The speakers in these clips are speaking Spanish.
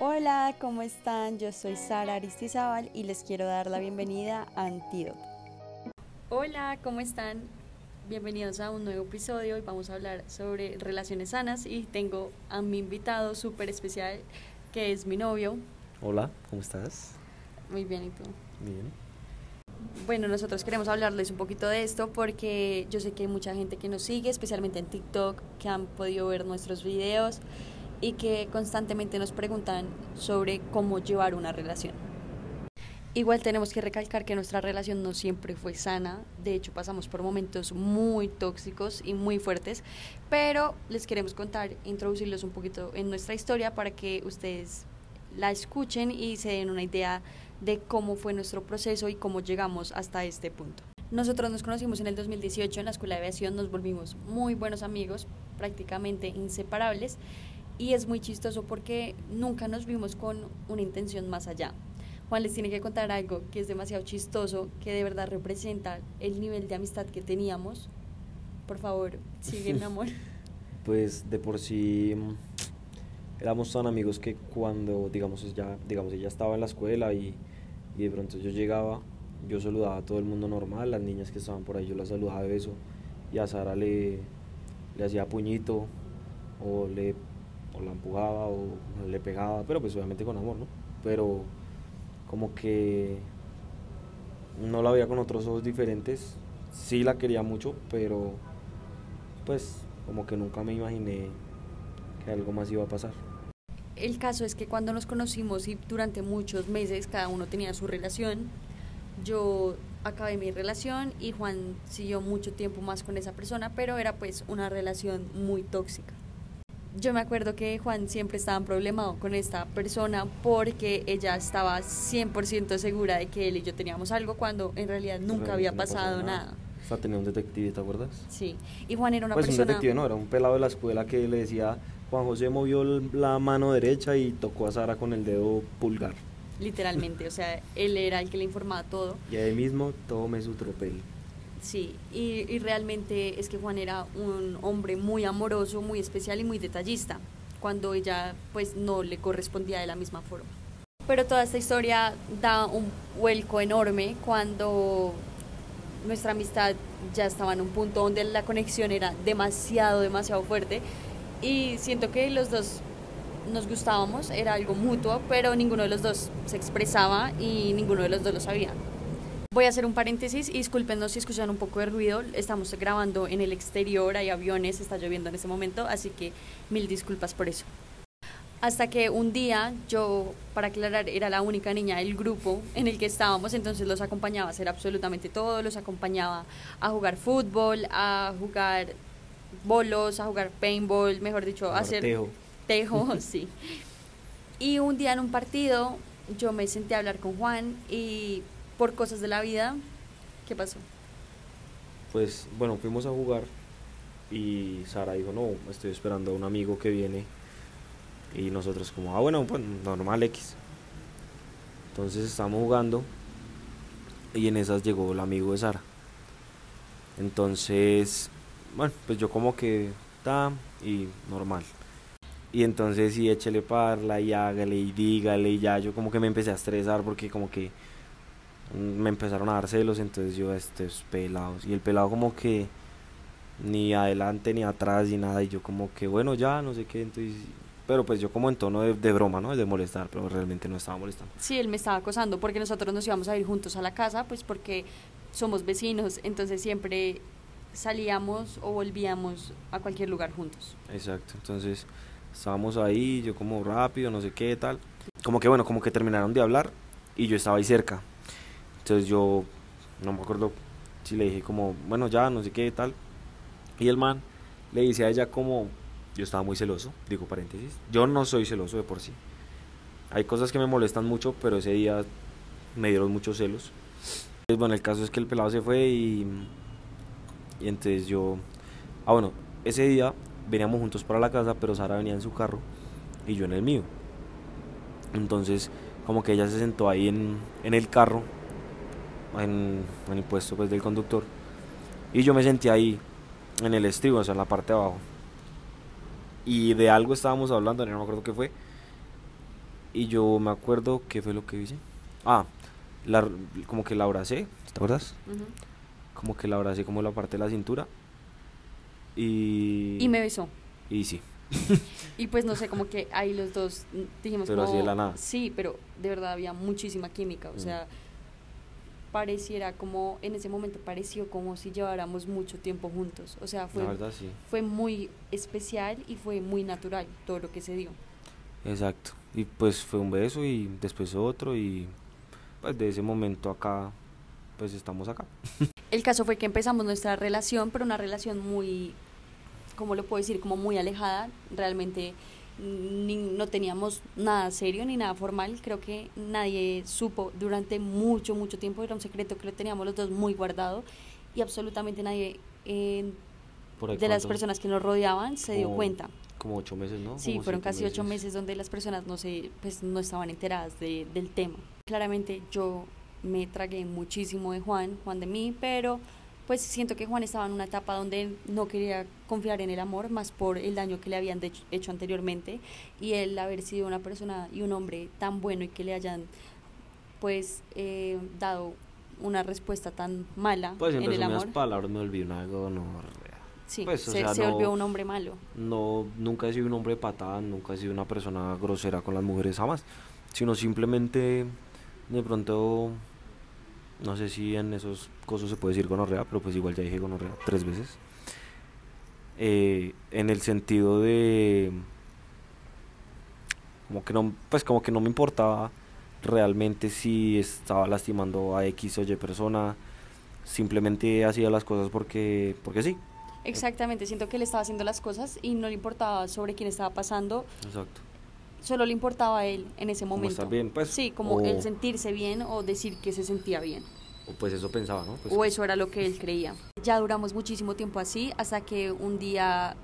Hola, ¿cómo están? Yo soy Sara Aristizábal y les quiero dar la bienvenida a Antídoto. Hola, ¿cómo están? Bienvenidos a un nuevo episodio. Hoy vamos a hablar sobre relaciones sanas y tengo a mi invitado súper especial que es mi novio. Hola, ¿cómo estás? Muy bien, ¿y tú? Bien. Bueno, nosotros queremos hablarles un poquito de esto porque yo sé que hay mucha gente que nos sigue, especialmente en TikTok, que han podido ver nuestros videos y que constantemente nos preguntan sobre cómo llevar una relación. Igual tenemos que recalcar que nuestra relación no siempre fue sana, de hecho pasamos por momentos muy tóxicos y muy fuertes, pero les queremos contar, introducirlos un poquito en nuestra historia para que ustedes la escuchen y se den una idea de cómo fue nuestro proceso y cómo llegamos hasta este punto. Nosotros nos conocimos en el 2018 en la Escuela de Aviación, nos volvimos muy buenos amigos, prácticamente inseparables, y es muy chistoso porque nunca nos vimos con una intención más allá. Juan les tiene que contar algo que es demasiado chistoso, que de verdad representa el nivel de amistad que teníamos. Por favor, sigue mi amor. Pues de por sí éramos tan amigos que cuando, digamos, ya, digamos, ella estaba en la escuela y, y de pronto yo llegaba, yo saludaba a todo el mundo normal, las niñas que estaban por ahí yo las saludaba de beso y a Sara le, le hacía puñito o le o la empujaba o le pegaba, pero pues obviamente con amor, ¿no? Pero como que no la veía con otros ojos diferentes, sí la quería mucho, pero pues como que nunca me imaginé que algo más iba a pasar. El caso es que cuando nos conocimos y durante muchos meses cada uno tenía su relación, yo acabé mi relación y Juan siguió mucho tiempo más con esa persona, pero era pues una relación muy tóxica yo me acuerdo que Juan siempre estaba problemado con esta persona porque ella estaba 100% segura de que él y yo teníamos algo cuando en realidad nunca había pasado nada. O sea, tenía un detective, ¿te acuerdas? Sí, y Juan era una pues persona... un detective no, era un pelado de la escuela que le decía, Juan José movió la mano derecha y tocó a Sara con el dedo pulgar. Literalmente, o sea, él era el que le informaba todo. Y ahí mismo tome su tropel. Sí, y, realmente es que Juan era un hombre muy amoroso, muy especial y muy detallista, cuando ella pues no le correspondía de la misma forma. Pero toda esta historia da un vuelco enorme cuando nuestra amistad ya estaba en un punto donde la conexión era demasiado, demasiado fuerte y siento que los dos nos gustábamos, era algo mutuo, pero ninguno de los dos se expresaba y ninguno de los dos lo sabía. Voy a hacer un paréntesis y discúlpenos si escuchan un poco de ruido. Estamos grabando en el exterior, hay aviones, está lloviendo en este momento, así que mil disculpas por eso. Hasta que un día yo, para aclarar, era la única niña del grupo en el que estábamos, entonces los acompañaba a hacer absolutamente todo, los acompañaba a jugar fútbol, a jugar bolos, a jugar paintball, mejor dicho, a hacer tejo. Tejo, sí. Y un día en un partido yo me senté a hablar con Juan y por cosas de la vida, ¿qué pasó? Pues bueno, fuimos a jugar y Sara dijo, no, estoy esperando a un amigo que viene. Y nosotros como, ah, bueno, pues normal X. Entonces estábamos jugando y en esas llegó el amigo de Sara. Entonces, bueno, pues yo como que, está y normal. Y entonces sí, échele parla y hágale y dígale y ya yo como que me empecé a estresar porque como que me empezaron a dar celos, entonces yo, estos pelados, y el pelado como que ni adelante ni atrás ni nada, y yo como que bueno ya, no sé qué, entonces, pero pues yo como en tono de, de broma, ¿no? De molestar, pero realmente no estaba molestando. Sí, él me estaba acosando porque nosotros nos íbamos a ir juntos a la casa, pues porque somos vecinos, entonces siempre salíamos o volvíamos a cualquier lugar juntos. Exacto, entonces estábamos ahí, yo como rápido, no sé qué, tal. Como que bueno, como que terminaron de hablar y yo estaba ahí cerca. Entonces yo no me acuerdo si le dije como, bueno, ya, no sé qué, tal. Y el man le dice a ella como, yo estaba muy celoso, digo paréntesis, yo no soy celoso de por sí. Hay cosas que me molestan mucho, pero ese día me dieron muchos celos. Entonces, bueno, el caso es que el pelado se fue y, y entonces yo, ah bueno, ese día veníamos juntos para la casa, pero Sara venía en su carro y yo en el mío. Entonces, como que ella se sentó ahí en, en el carro en, el puesto pues, del conductor. Y yo me sentí ahí, en el estribo, o sea, en la parte de abajo. Y de algo estábamos hablando, no me acuerdo qué fue. Y yo me acuerdo qué fue lo que hice. Ah, la, como que la abracé, ¿te acuerdas? Ujú. Como que la abracé como la parte de la cintura. Y... Y me besó. Y sí. Y pues no sé, como que ahí los dos mm, dijimos Pero como, así de la nada. Sí, pero de verdad había muchísima química, o Mm. sea, pareciera como, en ese momento pareció como si lleváramos mucho tiempo juntos, o sea, fue, La verdad sí. fue muy especial y fue muy natural todo lo que se dio. Exacto. Y pues fue un beso y después otro y pues de ese momento acá, pues estamos acá. El caso fue que empezamos nuestra relación, pero una relación muy, ¿cómo lo puedo decir? Como muy alejada. Realmente ni- no teníamos nada serio ni nada formal. Creo que nadie supo durante mucho, mucho tiempo. Era un secreto que lo teníamos los dos muy guardado y absolutamente nadie eh, Por de las personas que nos rodeaban se dio cuenta. Como ocho meses, ¿no? Sí, Como fueron casi ocho meses donde las personas no se, pues no estaban enteradas de- del tema. Claramente yo me tragué muchísimo de Juan, Juan de mí, pero pues siento que Juan estaba en una etapa donde no quería confiar en el amor, más por el daño que le habían de- hecho anteriormente y él haber sido una persona y un hombre tan bueno y que le hayan pues eh, dado una respuesta tan mala Pues en, en el amor. palabras me volví una gonorrea. Sí, pues, se, sea, se volvió no- un hombre malo. No, nunca he sido un hombre patada, nunca he sido una persona grosera con las mujeres jamás, sino simplemente de pronto, no sé si en esos cosas se puede decir gonorrea, pero pues igual ya dije gonorrea tres veces. Eh, en el sentido de como que no, pues como que no me importaba realmente si estaba lastimando a X o Y persona, simplemente hacía las cosas porque, porque sí. Exactamente, siento que él estaba haciendo las cosas y no le importaba sobre quién estaba pasando, Exacto. Solo le importaba a él en ese Como momento. estar bien, pues, Sí, como o- el sentirse bien o decir que se sentía bien. O pues eso pensaba, ¿no? Pues, o eso era lo que él creía. Ya duramos muchísimo tiempo así hasta que un día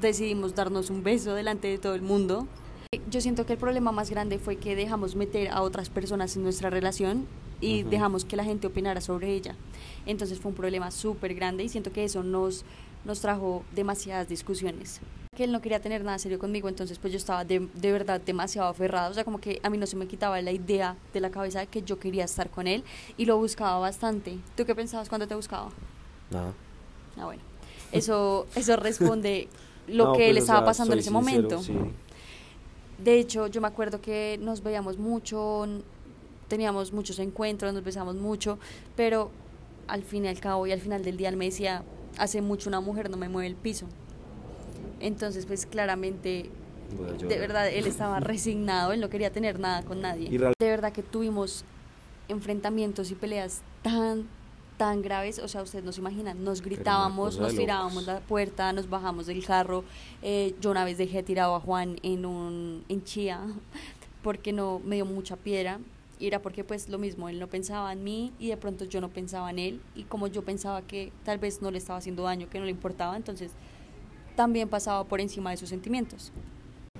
decidimos darnos un beso delante de todo el mundo. Yo siento que el problema más grande fue que dejamos meter a otras personas en nuestra relación y dejamos que la gente opinara sobre ella. Entonces fue un problema súper grande y siento que eso nos, nos trajo demasiadas discusiones. Que él no quería tener nada serio conmigo, entonces pues yo estaba de, de verdad demasiado aferrada, o sea, como que a mí no se me quitaba la idea de la cabeza de que yo quería estar con él y lo buscaba bastante. ¿Tú qué pensabas cuando te buscaba? Nada. Ah, bueno. Eso, eso responde lo No, que pues, él o estaba sea, pasando en ese sincero, momento. sí. De hecho, yo me acuerdo que nos veíamos mucho, teníamos muchos encuentros, nos besamos mucho, pero al fin y al cabo y al final del día él me decía, hace mucho una mujer no me mueve el piso. Entonces, pues claramente, de verdad, él estaba resignado, él no quería tener nada con nadie. De verdad que tuvimos enfrentamientos y peleas tan, tan graves, o sea, ustedes no se imaginan, nos gritábamos, nos tirábamos la puerta, nos bajamos del carro, eh, yo una vez dejé tirado a Juan en un en Chía porque no me dio mucha piedra y era porque pues lo mismo, él no pensaba en mí y de pronto yo no pensaba en él y como yo pensaba que tal vez no le estaba haciendo daño, que no le importaba, entonces también pasaba por encima de sus sentimientos.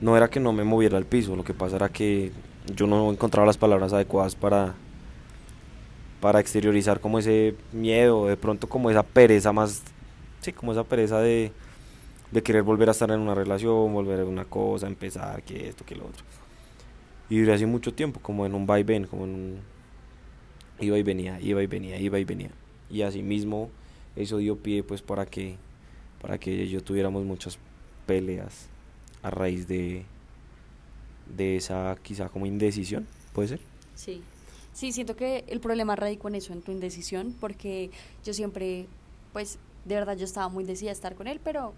No era que no me moviera al piso, lo que pasa era que yo no encontraba las palabras adecuadas para, para exteriorizar como ese miedo, de pronto como esa pereza más, sí, como esa pereza de, de querer volver a estar en una relación, volver a una cosa, empezar, que esto, que lo otro. Y duré así mucho tiempo, como en un vaivén, como en un... Iba y venía, iba y venía, iba y venía. Y así mismo eso dio pie pues para que, para que yo tuviéramos muchas peleas a raíz de, de esa quizá como indecisión, ¿puede ser? Sí. Sí, siento que el problema radicó en eso, en tu indecisión, porque yo siempre, pues, de verdad yo estaba muy decidida a estar con él, pero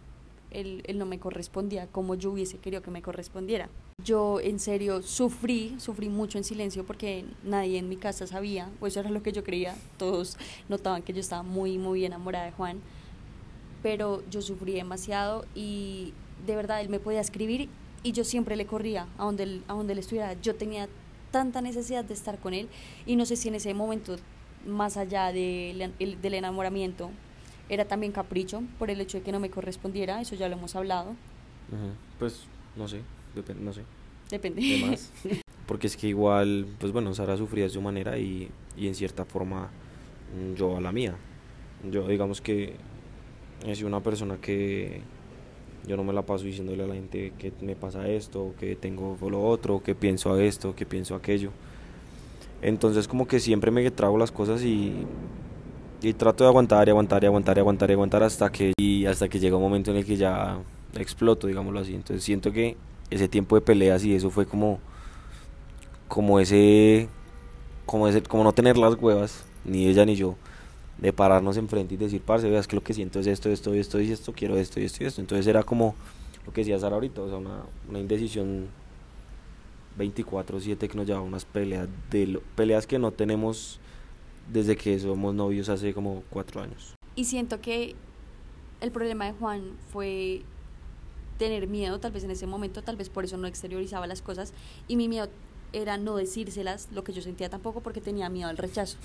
él, él no me correspondía como yo hubiese querido que me correspondiera. Yo en serio sufrí, sufrí mucho en silencio porque nadie en mi casa sabía, o eso era lo que yo creía, todos notaban que yo estaba muy, muy enamorada de Juan, pero yo sufrí demasiado y de verdad él me podía escribir y yo siempre le corría a donde él, a donde él estuviera. Yo tenía tanta necesidad de estar con él y no sé si en ese momento, más allá del, el- del enamoramiento, era también capricho por el hecho de que no me correspondiera, eso ya lo hemos hablado, Pues no sé, depende, no sé. depende. de más. Porque es que igual, pues bueno, Sara sufría de su manera y, y en cierta forma mm, yo a la mía. Yo digamos que he sido una persona que, Yo no me la paso diciéndole a la gente que me pasa esto, que tengo lo otro, que pienso a esto, que pienso aquello. Entonces como que siempre me trago las cosas y, y trato de aguantar y aguantar y aguantar y aguantar y aguantar hasta que, hasta que llega un momento en el que ya exploto, digámoslo así. Entonces siento que ese tiempo de peleas y eso fue como, como ese, como ese, como no tener las huevas, ni ella ni yo, de pararnos enfrente y decir, parce, veas que lo que siento es esto, esto, esto y esto, quiero esto y esto y esto. Entonces era como lo que decía Sara ahorita, o sea, una, una indecisión 24-7 que nos llevaba unas peleas, de peleas que no tenemos desde que somos novios hace como cuatro años. Y siento que el problema de Juan fue tener miedo, tal vez en ese momento, tal vez por eso no exteriorizaba las cosas, y mi miedo era no decírselas lo que yo sentía tampoco porque tenía miedo al rechazo.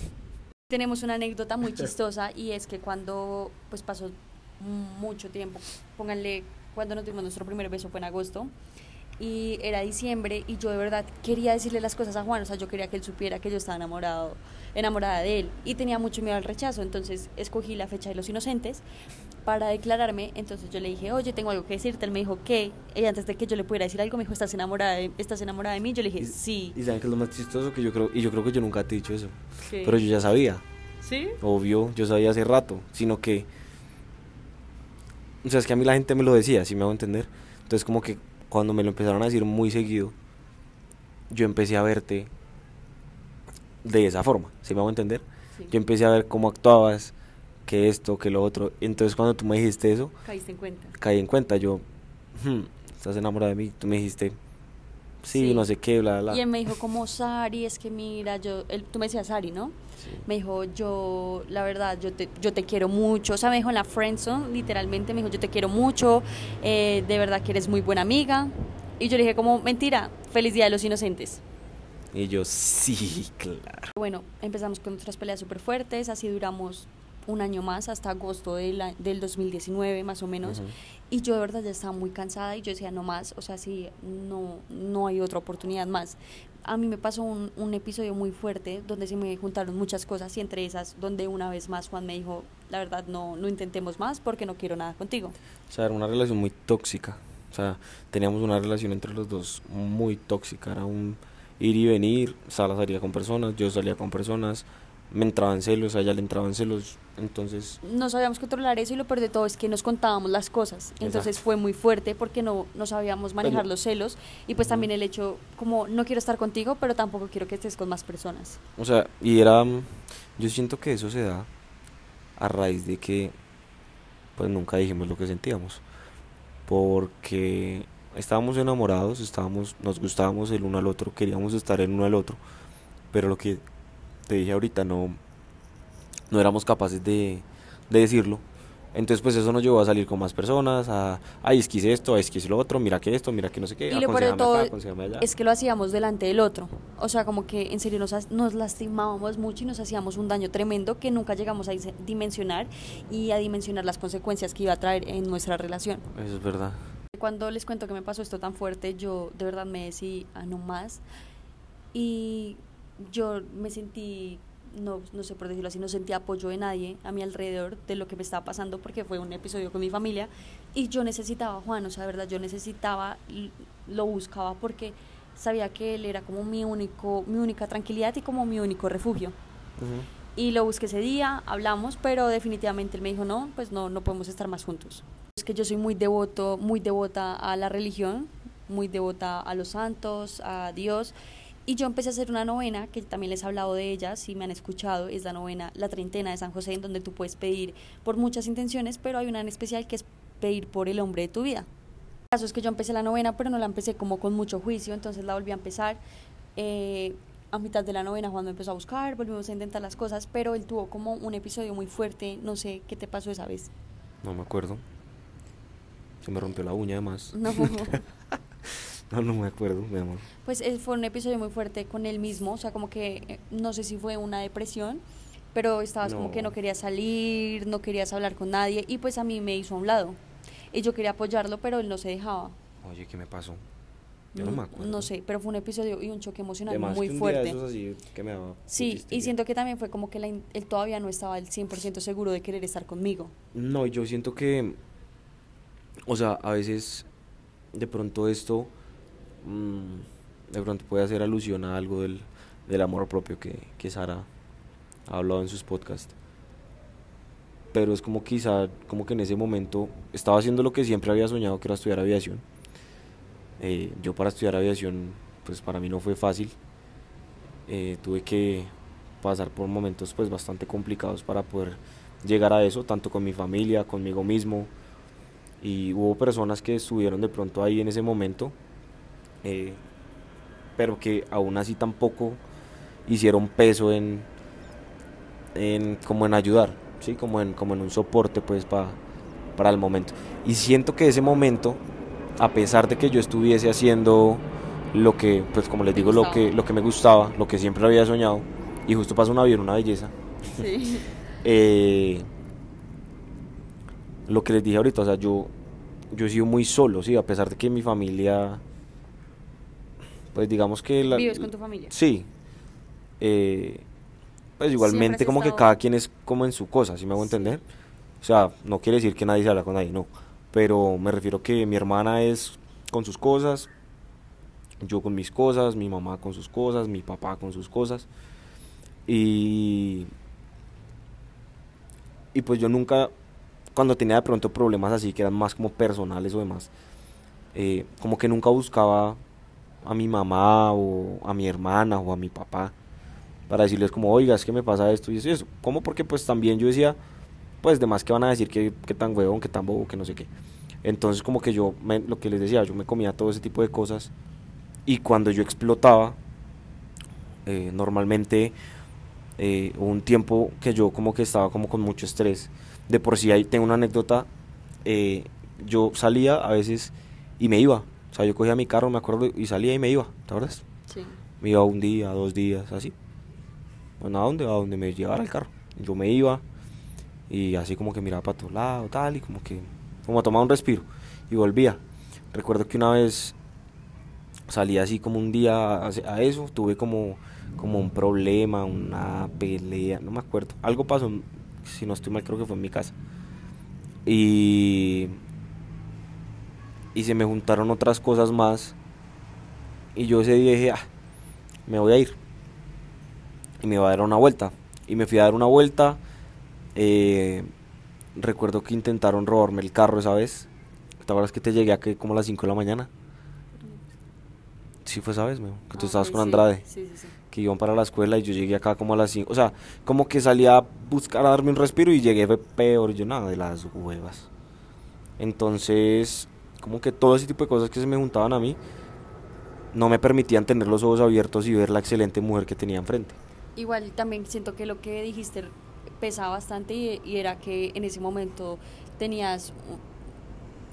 Tenemos una anécdota muy chistosa y es que cuando pues pasó mucho tiempo, pónganle cuando nos dimos nuestro primer beso fue en agosto, y era diciembre y yo de verdad quería decirle las cosas a Juan, o sea, yo quería que él supiera que yo estaba enamorado, enamorada de él y tenía mucho miedo al rechazo, entonces escogí la fecha de los inocentes para declararme, entonces yo le dije, oye, tengo algo que decirte, él me dijo, ¿qué? Y antes de que yo le pudiera decir algo, me dijo, ¿estás enamorada de, ¿estás enamorada de mí? Yo le dije, sí. Y saben que es lo más chistoso que yo creo, y yo creo que yo nunca te he dicho eso, pero yo ya sabía. ¿Sí? Obvio, yo sabía hace rato, sino que, o sea, es que a mí la gente me lo decía, si me hago entender, entonces como que cuando me lo empezaron a decir muy seguido, yo empecé a verte de esa forma, ¿sí me hago entender? Yo empecé a ver cómo actuabas, que esto, que lo otro. Entonces cuando tú me dijiste eso, caíste en cuenta. Caí en cuenta, yo, hmm, estás enamorada de mí, tú me dijiste, sí, no sé qué, bla, bla. Y él me dijo como, Sari, es que mira, yo, él, tú me decías Sari, ¿no? Me dijo, yo, la verdad, yo te, yo te quiero mucho. O sea, me dijo en la friendzone, literalmente, me dijo, yo te quiero mucho, eh, de verdad que eres muy buena amiga. Y yo le dije como, mentira, feliz Día de los Inocentes. Y yo, sí, claro. Bueno, empezamos con nuestras peleas súper fuertes, así duramos un año más, hasta agosto de la, del 2019 más o menos. Y yo de verdad ya estaba muy cansada y yo decía, no más, o sea, sí, no, no hay otra oportunidad más a mí me pasó un, un, episodio muy fuerte donde se me juntaron muchas cosas y entre esas donde una vez más Juan me dijo, la verdad no, no intentemos más porque no quiero nada contigo. O sea, era una relación muy tóxica. O sea, teníamos una relación entre los dos muy tóxica. Era un ir y venir. Sala salía con personas, yo salía con personas me entraban celos, a ella le entraban celos, entonces... No sabíamos controlar eso y lo peor de todo es que nos contábamos las cosas, entonces fue muy fuerte porque no, no sabíamos manejar los celos y pues también el hecho como no quiero estar contigo, pero tampoco quiero que estés con más personas. O sea, y era, yo siento que eso se da a raíz de que pues nunca dijimos lo que sentíamos, porque estábamos enamorados, estábamos, nos gustábamos el uno al otro, queríamos estar el uno al otro, pero lo que te dije ahorita, no, no éramos capaces de, decirlo. Entonces, pues eso nos llevó a salir con más personas, a, ay, es que hice esto, es que hice lo otro, mira que esto, mira que no sé qué, y lo peor todo es que lo hacíamos delante del otro. O sea, como que en serio nos, nos lastimábamos mucho y nos hacíamos un daño tremendo que nunca llegamos a dimensionar y a dimensionar las consecuencias que iba a traer en nuestra relación. Eso es verdad. Cuando les cuento que me pasó esto tan fuerte, yo de verdad me decidí a no más. Y yo me sentí, no, no sé por decirlo así, no sentí apoyo de nadie a mi alrededor de lo que me estaba pasando porque fue un episodio con mi familia y yo necesitaba a Juan, o sea, de verdad, yo necesitaba, lo buscaba porque sabía que él era como mi, único, mi única tranquilidad y como mi único refugio. Y lo busqué ese día, hablamos, pero definitivamente él me dijo, no, pues no, no podemos estar más juntos. Es que yo soy muy devoto, muy devota a la religión, muy devota a los santos, a Dios, y yo empecé a hacer una novena, que también les he hablado de ella, si me han escuchado, es la novena La Treintena de San José, en donde tú puedes pedir por muchas intenciones, pero hay una en especial que es pedir por el hombre de tu vida. El caso es que yo empecé la novena, pero no la empecé como con mucho juicio, entonces la volví a empezar. Eh, a mitad de la novena Juan me empezó a buscar, volvimos a intentar las cosas, pero él tuvo como un episodio muy fuerte, no sé qué te pasó esa vez. No me acuerdo. Se me rompió la uña además. No. No, no me acuerdo, mi amor. Pues eh, fue un episodio muy fuerte con él mismo, o sea, como que eh, no sé si fue una depresión, pero estabas como que no querías salir, no querías hablar con nadie y pues a mí me hizo a un lado. Y yo quería apoyarlo, pero él no se dejaba. Oye, ¿qué me pasó? Yo no, me acuerdo. No sé, pero fue un episodio y un choque emocional muy fuerte. sí, y siento que también fue como que él todavía no estaba al 100% seguro de querer estar conmigo. No, yo siento que o sea, a veces de pronto esto mm, de pronto puede hacer alusión a algo del, del amor propio que, que Sara ha hablado en sus podcasts. Pero es como quizá, como que en ese momento estaba haciendo lo que siempre había soñado, que era estudiar aviación. Eh, yo para estudiar aviación, pues para mí no fue fácil. Eh, tuve que pasar por momentos pues bastante complicados para poder llegar a eso, tanto con mi familia, conmigo mismo. Y hubo personas que estuvieron de pronto ahí en ese momento, eh, pero que aún así tampoco hicieron peso en, en como en ayudar, ¿sí? como, en, como en un soporte pues pa, para el momento. Y siento que ese momento, a pesar de que yo estuviese haciendo lo que, pues como les digo, lo que, lo que me gustaba, lo que siempre había soñado, y justo pasa un avión, una belleza. Sí. Eh, lo que les dije ahorita, o sea, yo, yo he sido muy solo, sí, a pesar de que mi familia, pues digamos que la... ¿Vives con tu familia? Sí. Eh, pues igualmente como que cada quien es como en su cosa, ¿sí me hago entender? O sea, no quiere decir que nadie se habla con nadie, no. Pero me refiero que mi hermana es con sus cosas, yo con mis cosas, mi mamá con sus cosas, mi papá con sus cosas. Y, y pues yo nunca, cuando tenía de pronto problemas así, que eran más como personales o demás, eh, como que nunca buscaba a mi mamá o a mi hermana o a mi papá para decirles como, oiga, es que me pasa esto y eso y eso. ¿Cómo? Porque pues también yo decía, pues demás que van a decir que, que tan huevón, que tan bobo, que no sé qué. Entonces como que yo, me- lo que les decía, yo me comía todo ese tipo de cosas y cuando yo explotaba, eh, normalmente eh, un tiempo que yo como que estaba como con mucho estrés. De por sí ahí tengo una anécdota, eh, yo salía a veces y me iba. O sea, yo cogía mi carro, me acuerdo, y salía y me iba, ¿te acuerdas? Sí. Me iba un día, dos días, así. Bueno, ¿a dónde? A donde me llevara el carro. Yo me iba y así como que miraba para todos lados, tal, y como que, como a tomar un respiro. Y volvía. Recuerdo que una vez salí así como un día a, a eso, tuve como, como un problema, una pelea, no me acuerdo. Algo pasó, si no estoy mal, creo que fue en mi casa. Y, y se me juntaron otras cosas más. Y yo ese día dije, ah, me voy a ir. Y me voy a dar una vuelta. Y me fui a dar una vuelta. eh, recuerdo que intentaron robarme el carro esa vez. ¿Te acuerdas que te llegué aquí como a las 5 de la mañana? Sí fue esa vez, meo, que tú Ah, estabas con. Andrade. Sí, sí, sí. Que iban para la escuela y yo llegué acá como a las 5. O sea, como que salí a buscar a darme un respiro y llegué fue peor. Yo nada de las huevas. Entonces, como que todo ese tipo de cosas que se me juntaban a mí no me permitían tener los ojos abiertos y ver la excelente mujer que tenía enfrente. Igual también siento que lo que dijiste pesaba bastante y, y era que en ese momento tenías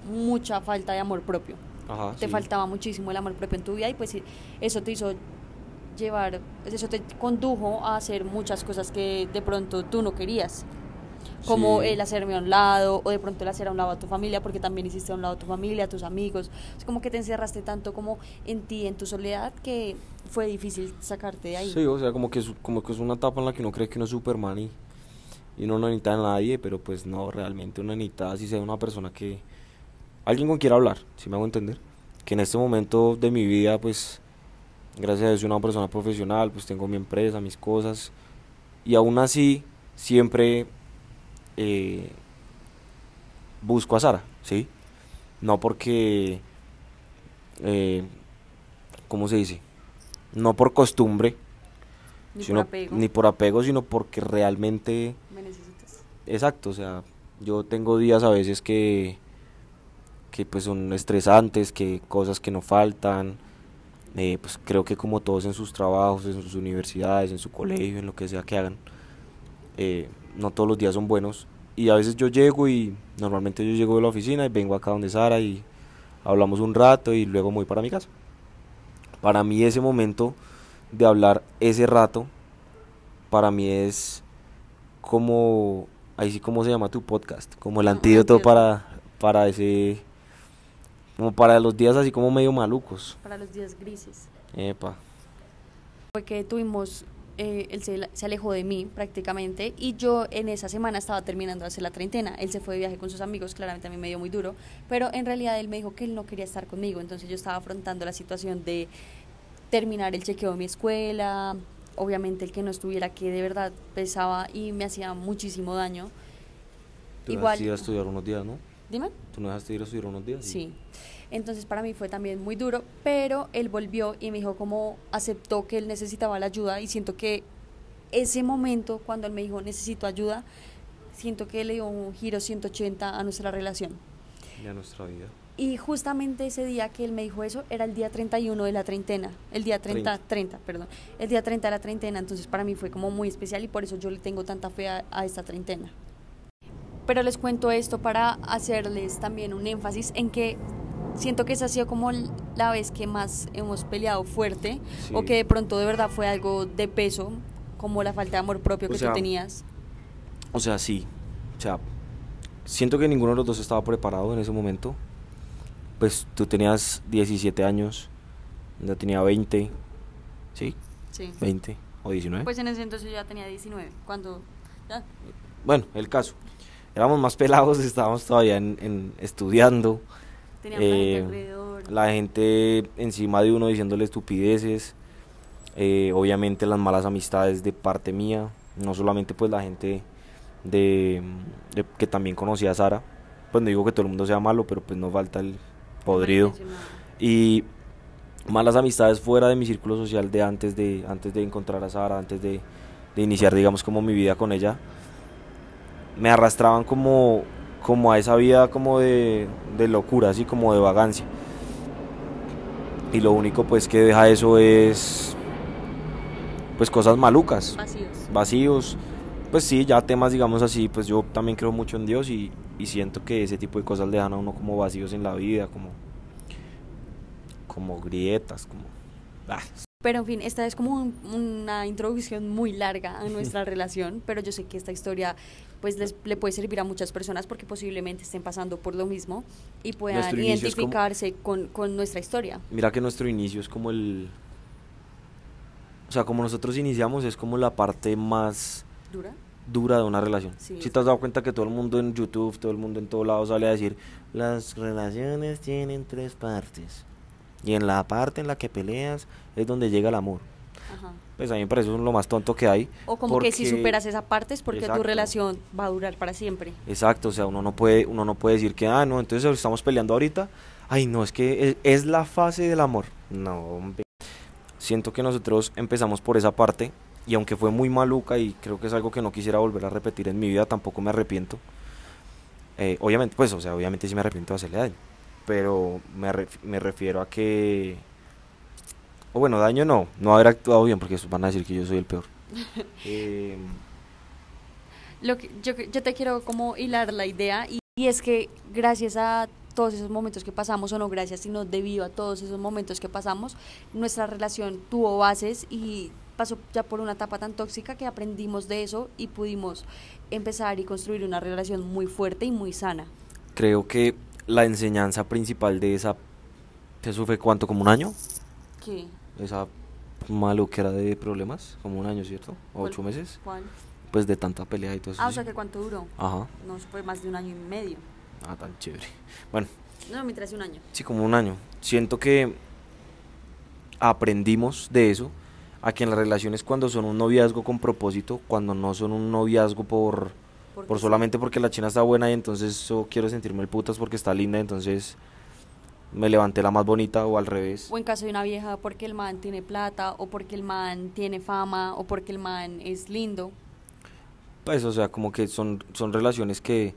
mucha falta de amor propio. Ajá, Te sí. faltaba muchísimo el amor propio en tu vida y pues eso te hizo llevar, eso te condujo a hacer muchas cosas que de pronto tú no querías. Como Sí. el hacerme a un lado o de pronto el hacer a un lado a tu familia porque también hiciste a un lado a tu familia, a tus amigos. Es como que te encerraste tanto como en ti, en tu soledad, que fue difícil sacarte de ahí. Sí, o sea, como que, es, como que es una etapa en la que uno cree que uno es Superman y, y uno no necesita a nadie, pero pues no, realmente uno necesita así sea una persona que... Alguien con quien hablar, si me hago entender. Que en este momento de mi vida, pues, gracias a Dios soy una persona profesional, pues tengo mi empresa, mis cosas. Y aún así, siempre eh, busco a Sara, ¿sí? No porque... Eh, ¿Cómo se dice? No por costumbre, Ni por apego. ni por apego, sino porque realmente, Me necesitas. exacto, o sea, yo tengo días a veces que, que pues son estresantes, que cosas que no faltan, eh, pues creo que como todos en sus trabajos, en sus universidades, en su colegio, en lo que sea que hagan, eh, no todos los días son buenos, y a veces yo llego y normalmente yo llego de la oficina y vengo acá donde Sara y hablamos un rato y luego me voy para mi casa. Para mí ese momento de hablar ese rato, para mí es como, ahí sí como se llama tu podcast, como el antídoto antídoto. para, para ese, como para los días así como medio malucos. Para los días grises. Epa. Fue que tuvimos eh, él se, se, alejó de mí prácticamente y yo en esa semana estaba terminando de hacer la treintena. Él se fue de viaje con sus amigos, claramente a mí me dio muy duro, pero en realidad él me dijo que él no quería estar conmigo, entonces yo estaba afrontando la situación de terminar el chequeo de mi escuela, obviamente el que no estuviera que de verdad pesaba y me hacía muchísimo daño. Tú Igual, ir a estudiar unos días, ¿no? Dime. ¿Tú no dejaste ir a estudiar unos días? Sí. Entonces para mí fue también muy duro, pero él volvió y me dijo cómo aceptó que él necesitaba la ayuda y siento que ese momento cuando él me dijo necesito ayuda, siento que le dio un giro 180 a nuestra relación. Y a nuestra vida. Y justamente ese día que él me dijo eso era el día 31 de la treintena, el día 30, 30, perdón, el día 30 de la treintena, entonces para mí fue como muy especial y por eso yo le tengo tanta fe a, a esta treintena. Pero les cuento esto para hacerles también un énfasis en que siento que esa ha sido como la vez que más hemos peleado fuerte o que de pronto de verdad fue algo de peso, como la falta de amor propio que tú tenías. O sea, sí. O sea, siento que ninguno de los dos estaba preparado en ese momento pues tú tenías 17 años, yo tenía 20, ¿sí? Sí. 20 o 19. Pues en ese entonces yo ya tenía 19, cuando... Bueno, el caso. Éramos más pelados, estábamos todavía en, estudiando. Teníamos la gente eh. La gente encima de uno diciéndole estupideces. Eh, obviamente las malas amistades de parte mía. No solamente pues la gente de, de que también conocía a Sara. Pues no digo que todo el mundo sea malo, pero pues no falta el podrido. Y malas amistades fuera de mi círculo social de antes de, antes de encontrar a Sara, antes de, iniciar, digamos, como mi vida con ella, me arrastraban como, como a esa vida como de, de locura, así como de vagancia. Y lo único pues que deja eso es pues cosas malucas. Vacíos. Vacíos. Pues sí, ya temas digamos así, pues yo también creo mucho en Dios y, y siento que ese tipo de cosas le dan a uno como vacíos en la vida, como, como grietas, como... Ah. Pero en fin, esta es como una introducción muy larga a nuestra relación, pero yo sé que esta historia pues les, le puede servir a muchas personas porque posiblemente estén pasando por lo mismo y puedan identificarse con, con nuestra historia. Mira que nuestro inicio es como el... O sea, como nosotros iniciamos es como la parte más... ¿Dura? dura de una relación. si te has dado cuenta que todo el mundo en YouTube, todo el mundo en todos lados sale a decir, las relaciones tienen tres partes. Y en la parte en la que peleas es donde llega el amor. Pues a mí me parece lo más tonto que hay. O como que si superas esa parte es porque tu relación va a durar para siempre. Exacto, o sea, uno no puede, uno no puede decir que, ah, no, entonces estamos peleando ahorita. Ay, no, es que es, es la fase del amor. No, siento que nosotros empezamos por esa parte y aunque fue muy maluca y creo que es algo que no quisiera volver a repetir en mi vida, tampoco me arrepiento. Eh, obviamente, pues, o sea, obviamente sí me arrepiento de hacerle daño, pero me, me refiero a que, o bueno, daño no, no haber actuado bien, porque van a decir que yo soy el peor. eh, Lo que, yo, yo te quiero como hilar la idea y, y es que gracias a todos esos momentos que pasamos, o no gracias, sino debido a todos esos momentos que pasamos, nuestra relación tuvo bases y pasó ya por una etapa tan tóxica que aprendimos de eso y pudimos empezar y construir una relación muy fuerte y muy sana. Creo que la enseñanza principal de esa, ¿eso fue cuánto? ¿Como un año? ¿Qué? Esa maluquera de problemas, como un año, ¿cierto? ¿Ocho meses? ¿Cuál? Pues de tanta pelea y todo eso. Ah, o sea, que ¿cuánto duró? Ajá. No, fue más de un año y medio. Ah, tan chévere. Bueno. No, mientras un año. Sí, como un año. Siento que aprendimos de eso a que en las relaciones cuando son un noviazgo con propósito, cuando no son un noviazgo por, por solamente porque la china está buena y entonces yo quiero sentirme el putas porque está linda, entonces me levanté la más bonita o al revés. O en caso de una vieja porque el man tiene plata o porque el man tiene fama o porque el man es lindo. Pues o sea, como que son, son relaciones que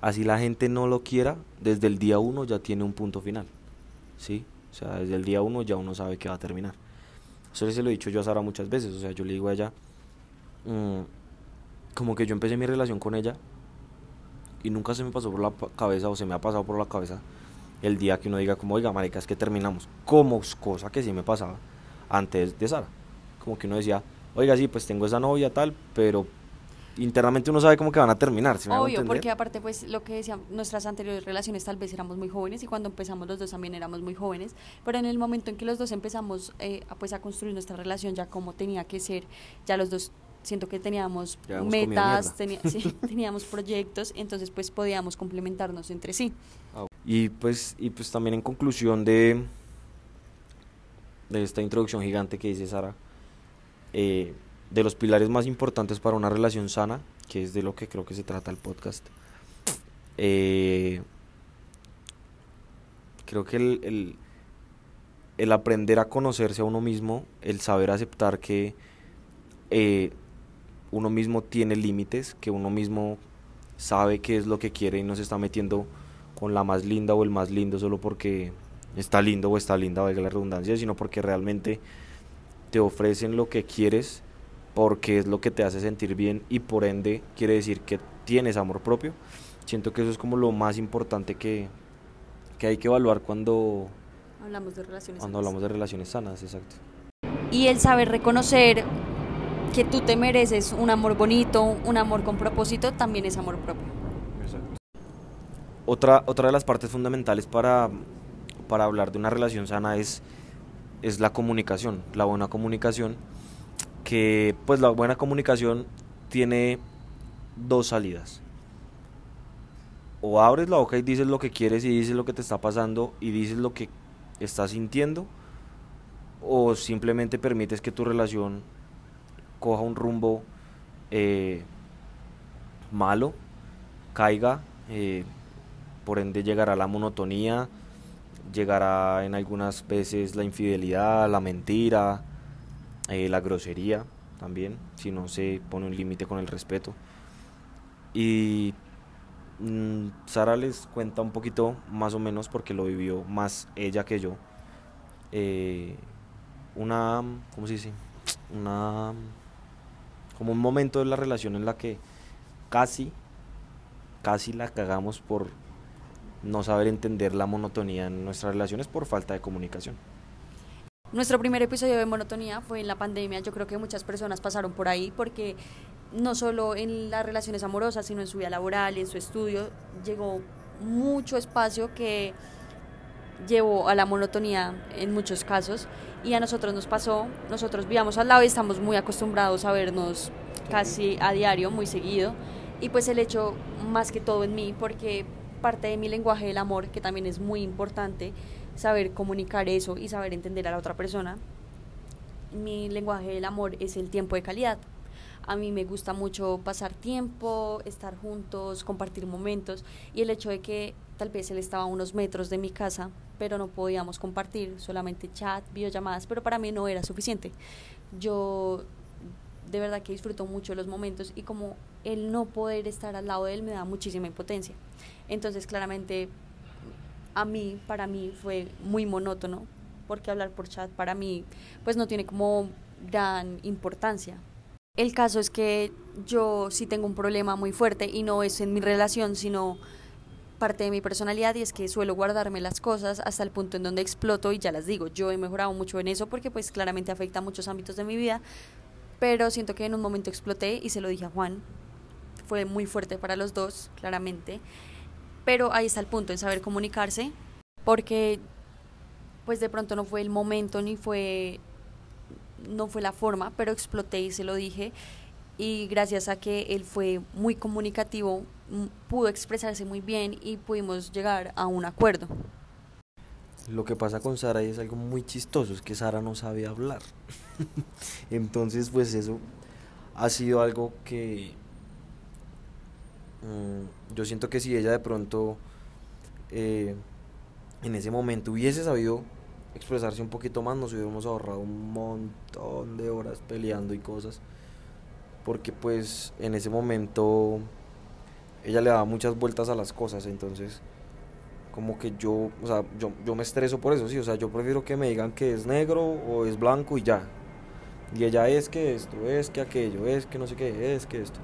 así la gente no lo quiera, desde el día uno ya tiene un punto final. ¿Sí? O sea, desde el día uno ya uno sabe que va a terminar. Eso se lo he dicho yo a Sara muchas veces, o sea, yo le digo a ella, mm, como que yo empecé mi relación con ella y nunca se me pasó por la cabeza o se me ha pasado por la cabeza el día que uno diga como, oiga, marica, es que terminamos, como cosa que sí me pasaba antes de Sara. Como que uno decía, oiga, sí, pues tengo esa novia tal, pero internamente uno sabe cómo que van a terminar. ¿sí Obvio, porque aparte, pues lo que decían, nuestras anteriores relaciones tal vez éramos muy jóvenes y cuando empezamos los dos también éramos muy jóvenes, pero en el momento en que los dos empezamos eh, a, pues, a construir nuestra relación ya como tenía que ser, ya los dos siento que teníamos metas, tenía- sí, teníamos proyectos, entonces pues podíamos complementarnos entre sí. Y pues, y pues también en conclusión de, de esta introducción gigante que dice Sara, eh, de los pilares más importantes para una relación sana, que es de lo que creo que se trata el podcast, eh, creo que el, el, el aprender a conocerse a uno mismo, el saber aceptar que eh, uno mismo tiene límites, que uno mismo sabe qué es lo que quiere y no se está metiendo con la más linda o el más lindo solo porque está lindo o está linda, valga la redundancia, sino porque realmente te ofrecen lo que quieres porque es lo que te hace sentir bien y por ende quiere decir que tienes amor propio. Siento que eso es como lo más importante que, que hay que evaluar cuando, Hablamos de relaciones. cuando sanas. hablamos de relaciones sanas, exacto. Y el saber reconocer que tú te mereces un amor bonito, un amor con propósito, también es amor propio. Otra, otra de las partes fundamentales para, para hablar de una relación sana es, es la comunicación, la buena comunicación, que pues la buena comunicación tiene dos salidas. O abres la boca y dices lo que quieres y dices lo que te está pasando y dices lo que estás sintiendo, o simplemente permites que tu relación coja un rumbo eh, malo, caiga, eh, por ende llegará la monotonía, llegará en algunas veces la infidelidad, la mentira, eh, la grosería también, si no se pone un límite con el respeto. Y mm, Sara les cuenta un poquito más o menos porque lo vivió más ella que yo. eh, una, ¿cómo se dice? Una, como un momento de la relación en la que casi, casi la cagamos por no saber entender la monotonía en nuestras relaciones por falta de comunicación. Nuestro primer episodio de monotonía fue en la pandemia. Yo creo que muchas personas pasaron por ahí porque no solo en las relaciones amorosas, sino en su vida laboral, en su estudio, llegó mucho espacio que llevó a la monotonía en muchos casos y a nosotros nos pasó, nosotros vivíamos al lado y estamos muy acostumbrados a vernos casi a diario, muy seguido y pues el hecho más que todo en mí porque parte de mi lenguaje del amor, que también es muy importante, saber comunicar eso y saber entender a la otra persona. Mi lenguaje del amor es el tiempo de calidad. A mí me gusta mucho pasar tiempo, estar juntos, compartir momentos y el hecho de que tal vez él estaba a unos metros de mi casa, pero no podíamos compartir, solamente chat, videollamadas, pero para mí no era suficiente. Yo de verdad que disfruto mucho los momentos y como el no poder estar al lado de él me da muchísima impotencia. Entonces claramente a mí, para mí fue muy monótono, porque hablar por chat para mí pues no tiene como gran importancia. El caso es que yo sí tengo un problema muy fuerte y no es en mi relación, sino parte de mi personalidad y es que suelo guardarme las cosas hasta el punto en donde exploto y ya las digo. Yo he mejorado mucho en eso porque pues claramente afecta a muchos ámbitos de mi vida, pero siento que en un momento exploté y se lo dije a Juan. Fue muy fuerte para los dos, claramente. Pero ahí está el punto, en saber comunicarse, porque pues de pronto no fue el momento ni fue no fue la forma, pero exploté y se lo dije y gracias a que él fue muy comunicativo, pudo expresarse muy bien y pudimos llegar a un acuerdo. Lo que pasa con Sara es algo muy chistoso, es que Sara no sabe hablar. Entonces, pues eso ha sido algo que mm, yo siento que si ella de pronto eh, en ese momento hubiese sabido expresarse un poquito más, nos hubiéramos ahorrado un montón de horas peleando y cosas. Porque pues en ese momento ella le daba muchas vueltas a las cosas, entonces como que yo, o sea, yo, yo me estreso por eso, sí, o sea, yo prefiero que me digan que es negro o es blanco y ya. Y ella es que esto, es que aquello, es que no sé qué, es que esto.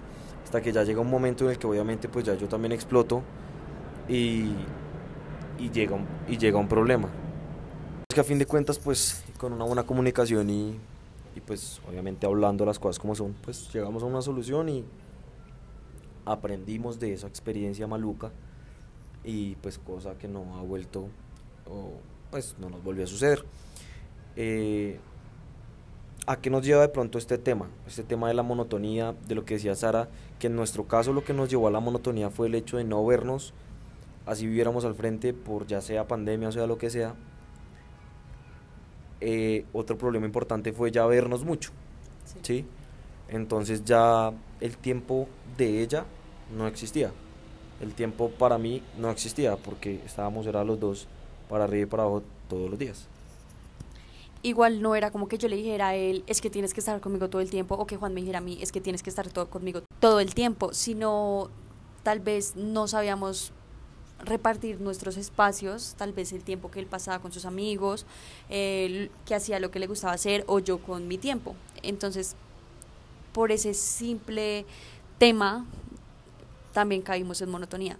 Hasta que ya llega un momento en el que obviamente pues ya yo también exploto y, y, llega, un, y llega un problema. Es que a fin de cuentas pues con una buena comunicación y, y pues obviamente hablando las cosas como son, pues llegamos a una solución y, aprendimos de esa experiencia maluca y pues cosa que no ha vuelto o pues no nos volvió a suceder. Eh, ¿A qué nos lleva de pronto este tema? Este tema de la monotonía, de lo que decía Sara, que en nuestro caso lo que nos llevó a la monotonía fue el hecho de no vernos, así viviéramos al frente por ya sea pandemia o sea lo que sea. Eh, otro problema importante fue ya vernos mucho, ¿sí? Entonces ya el tiempo de ella no existía. El tiempo para mí no existía porque estábamos era los dos para arriba y para abajo todos los días. Igual no era como que yo le dijera a él, es que tienes que estar conmigo todo el tiempo, o que Juan me dijera a mí, es que tienes que estar todo conmigo todo el tiempo, sino tal vez no sabíamos repartir nuestros espacios, tal vez el tiempo que él pasaba con sus amigos, que hacía lo que le gustaba hacer, o yo con mi tiempo. Entonces, por ese simple tema, también caímos en monotonía.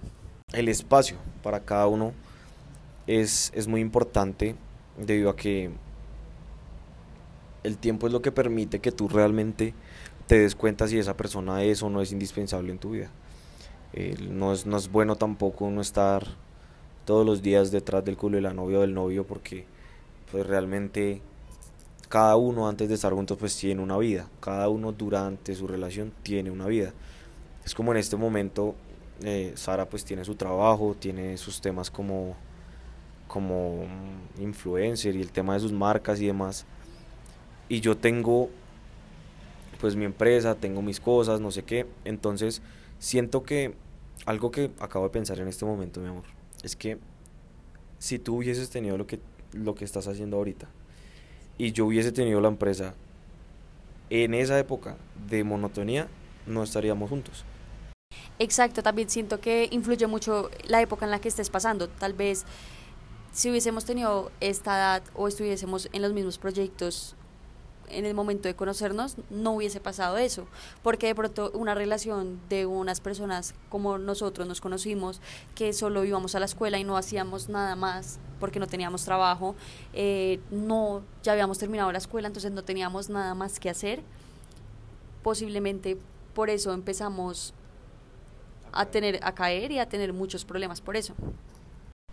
El espacio para cada uno es, es muy importante debido a que el tiempo es lo que permite que tú realmente te des cuenta si esa persona es o no es indispensable en tu vida. no, es, no es bueno tampoco no estar todos los días detrás del culo de la novia o del novio porque pues realmente cada uno antes de estar juntos pues tiene una vida, cada uno durante su relación tiene una vida. Es como en este momento eh, Sara pues tiene su trabajo, tiene sus temas como, como influencer y el tema de sus marcas y demás. Y yo tengo pues mi empresa, tengo mis cosas, no sé qué. Entonces siento que algo que acabo de pensar en este momento, mi amor, es que si tú hubieses tenido lo que, lo que estás haciendo ahorita, y yo hubiese tenido la empresa en esa época de monotonía, no estaríamos juntos. Exacto, también siento que influye mucho la época en la que estés pasando. Tal vez si hubiésemos tenido esta edad o estuviésemos en los mismos proyectos en el momento de conocernos no hubiese pasado eso, porque de pronto una relación de unas personas como nosotros nos conocimos, que solo íbamos a la escuela y no hacíamos nada más porque no teníamos trabajo, eh, no, ya habíamos terminado la escuela, entonces no teníamos nada más que hacer, posiblemente por eso empezamos a tener, a caer y a tener muchos problemas por eso.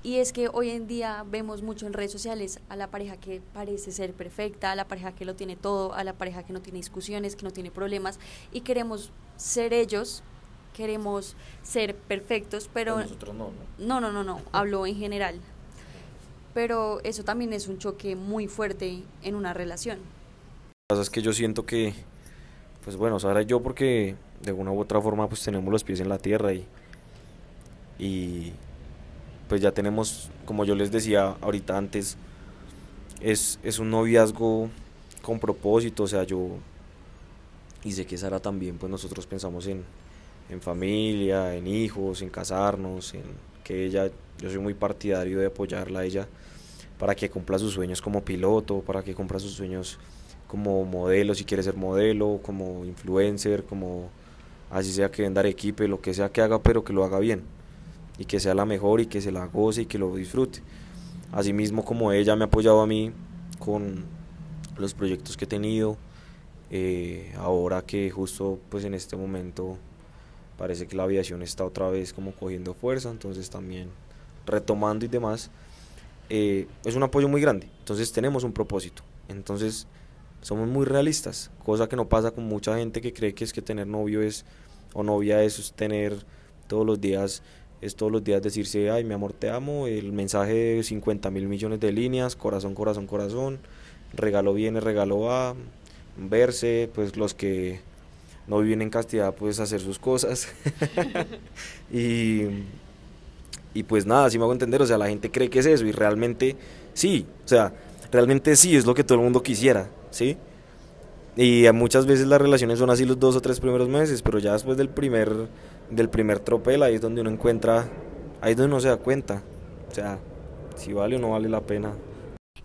Y es que hoy en día vemos mucho en redes sociales a la pareja que parece ser perfecta, a la pareja que lo tiene todo, a la pareja que no tiene discusiones, que no tiene problemas y queremos ser ellos, queremos ser perfectos, pero... nosotros no, no, no, no, no, hablo en general. Pero eso también es un choque muy fuerte en una relación. Lo que pasa es que yo siento que, pues bueno, ahora yo porque de una u otra forma pues tenemos los pies en la tierra y, y pues ya tenemos, como yo les decía ahorita antes, es, es un noviazgo con propósito, o sea, yo, y sé que Sara también, pues nosotros pensamos en, en familia, en hijos, en casarnos, en que ella, yo soy muy partidario de apoyarla a ella para que cumpla sus sueños como piloto, para que cumpla sus sueños como modelo, si quiere ser modelo, como influencer, como así sea que venda equipo, lo que sea que haga, pero que lo haga bien y que sea la mejor y que se la goce y que lo disfrute. Asimismo como ella me ha apoyado a mí con los proyectos que he tenido, eh, ahora que justo pues en este momento parece que la aviación está otra vez como cogiendo fuerza, entonces también retomando y demás, eh, es un apoyo muy grande, entonces tenemos un propósito, entonces somos muy realistas, cosa que no pasa con mucha gente que cree que es que tener novio es o novia es tener todos los días es todos los días decirse, ay, mi amor, te amo, el mensaje de 50 mil millones de líneas, corazón, corazón, corazón, regalo viene, regalo va, verse, pues los que no viven en castidad, pues hacer sus cosas. y, y pues nada, así me hago entender, o sea, la gente cree que es eso y realmente sí, o sea, realmente sí es lo que todo el mundo quisiera, ¿sí? Y muchas veces las relaciones son así los dos o tres primeros meses, pero ya después del primer del primer tropel, ahí es donde uno encuentra, ahí es donde uno se da cuenta, o sea, si vale o no vale la pena.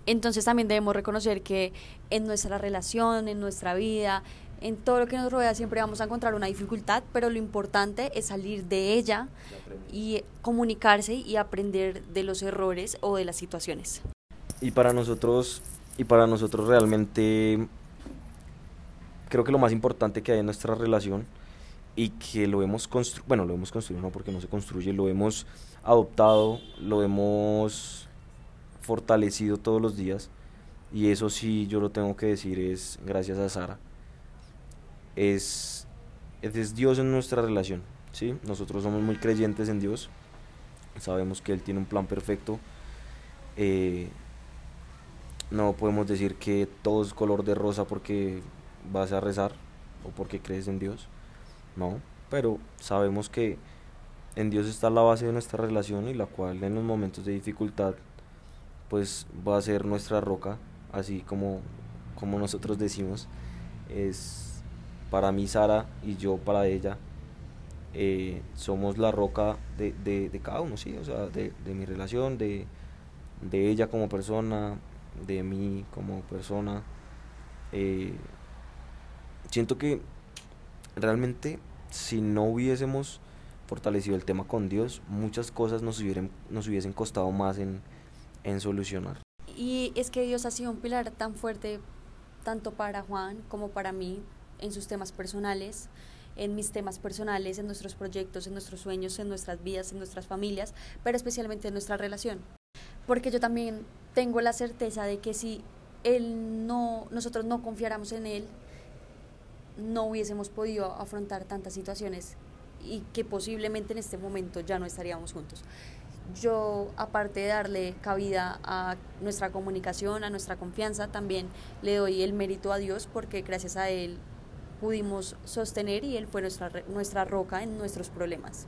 Entonces también debemos reconocer que en nuestra relación, en nuestra vida, en todo lo que nos rodea siempre vamos a encontrar una dificultad, pero lo importante es salir de ella y comunicarse y aprender de los errores o de las situaciones. Y para nosotros, y para nosotros realmente creo que lo más importante que hay en nuestra relación y que lo hemos construido, bueno, lo hemos construido no porque no se construye, lo hemos adoptado, lo hemos fortalecido todos los días y eso sí yo lo tengo que decir es gracias a Sara. Es, es Dios en nuestra relación, ¿sí? Nosotros somos muy creyentes en Dios, sabemos que Él tiene un plan perfecto. Eh, no podemos decir que todo es color de rosa porque vas a rezar o porque crees en Dios, no, pero sabemos que en Dios está la base de nuestra relación y la cual en los momentos de dificultad pues va a ser nuestra roca, así como, como nosotros decimos, es para mí Sara y yo para ella, eh, somos la roca de, de, cada uno, sí, o sea, de, de mi relación, de, de, ella como persona, de mí como persona. Eh, siento que realmente si no hubiésemos fortalecido el tema con Dios, muchas cosas nos, nos hubiesen costado más en, en solucionar. Y es que Dios ha sido un pilar tan fuerte tanto para Juan como para mí en sus temas personales, en mis temas personales, en nuestros proyectos, en nuestros sueños, en nuestras vidas, en nuestras familias, pero especialmente en nuestra relación. Porque yo también tengo la certeza de que si él no, nosotros no confiáramos en él, no hubiésemos podido afrontar tantas situaciones y que posiblemente en este momento ya no estaríamos juntos. Yo, aparte de darle cabida a nuestra comunicación, a nuestra confianza, también le doy el mérito a Dios porque gracias a Él pudimos sostener y Él fue nuestra, nuestra roca en nuestros problemas.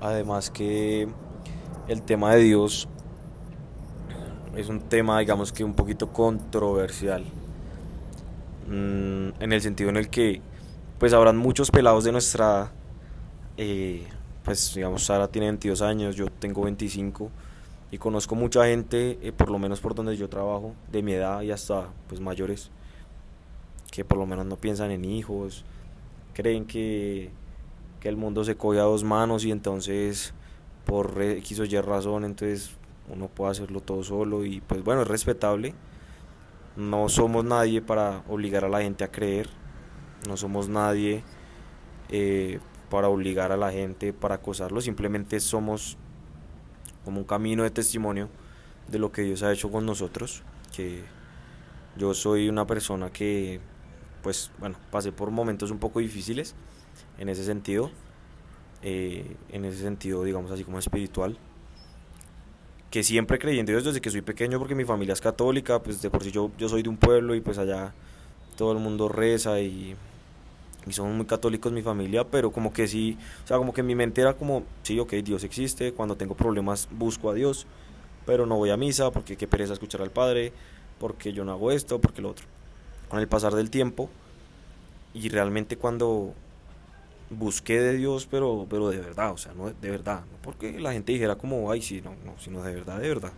Además que el tema de Dios es un tema, digamos que un poquito controversial. Mm, en el sentido en el que pues habrán muchos pelados de nuestra eh, pues digamos Sara tiene 22 años yo tengo 25 y conozco mucha gente eh, por lo menos por donde yo trabajo de mi edad y hasta pues mayores que por lo menos no piensan en hijos creen que, que el mundo se coge a dos manos y entonces por X o Y razón entonces uno puede hacerlo todo solo y pues bueno es respetable no somos nadie para obligar a la gente a creer, no somos nadie eh, para obligar a la gente, para acosarlo, simplemente somos como un camino de testimonio de lo que Dios ha hecho con nosotros, que yo soy una persona que, pues bueno, pasé por momentos un poco difíciles en ese sentido, eh, en ese sentido, digamos así como espiritual, que siempre creí en Dios desde que soy pequeño porque mi familia es católica, pues de por sí yo, yo soy de un pueblo y pues allá todo el mundo reza y, y somos muy católicos mi familia, pero como que sí, o sea, como que en mi mente era como, sí, ok, Dios existe, cuando tengo problemas busco a Dios, pero no voy a misa porque qué pereza escuchar al Padre, porque yo no hago esto, porque lo otro. Con el pasar del tiempo y realmente cuando busqué de Dios, pero, pero de verdad, o sea, no de verdad, no porque la gente dijera como, ay, sí, no, no, sino de verdad, de verdad.